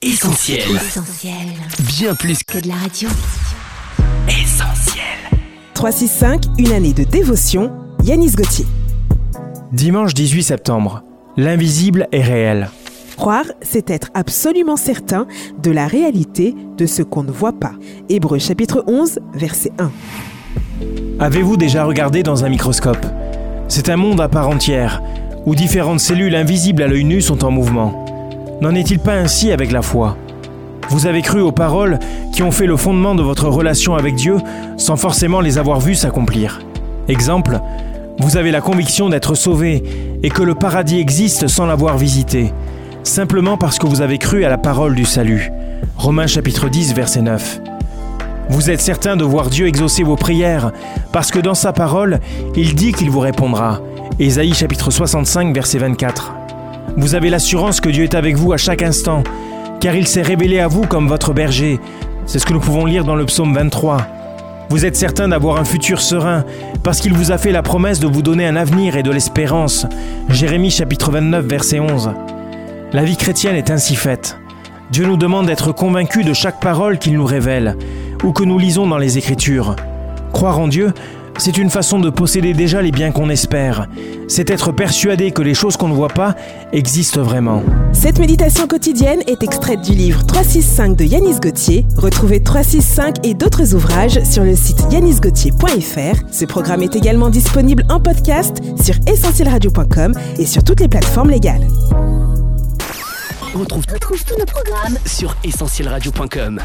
Essentiel. Essentiel. Bien plus Que de la radio. qu'essentiel. 365, une année de dévotion, Yanis Gauthier. Dimanche 18 septembre. L'invisible est réel. Croire, c'est être absolument certain de la réalité de ce qu'on ne voit pas. Hébreu chapitre 11, verset 1. Avez-vous déjà regardé dans un microscope? C'est un monde à part entière, où différentes cellules invisibles à l'œil nu sont en mouvement. N'en est-il pas ainsi avec la foi? Vous avez cru aux paroles qui ont fait le fondement de votre relation avec Dieu sans forcément les avoir vues s'accomplir. Exemple, vous avez la conviction d'être sauvé et que le paradis existe sans l'avoir visité, simplement parce que vous avez cru à la parole du salut. Romains chapitre 10 verset 9. Vous êtes certain de voir Dieu exaucer vos prières, parce que dans sa parole, il dit qu'il vous répondra. Ésaïe chapitre 65 verset 24. Vous avez l'assurance que Dieu est avec vous à chaque instant, car il s'est révélé à vous comme votre berger. C'est ce que nous pouvons lire dans le psaume 23. Vous êtes certain d'avoir un futur serein, parce qu'il vous a fait la promesse de vous donner un avenir et de l'espérance. Jérémie chapitre 29 verset 11. La vie chrétienne est ainsi faite. Dieu nous demande d'être convaincus de chaque parole qu'il nous révèle, ou que nous lisons dans les Écritures. Croire en Dieu, c'est une façon de posséder déjà les biens qu'on espère. C'est être persuadé que les choses qu'on ne voit pas existent vraiment. Cette méditation quotidienne est extraite du livre 365 de Yanis Gauthier. Retrouvez 365 et d'autres ouvrages sur le site yanisgauthier.fr. Ce programme est également disponible en podcast sur essentielradio.com et sur toutes les plateformes légales. On retrouve Retrouve tous nos programmes sur essentielradio.com.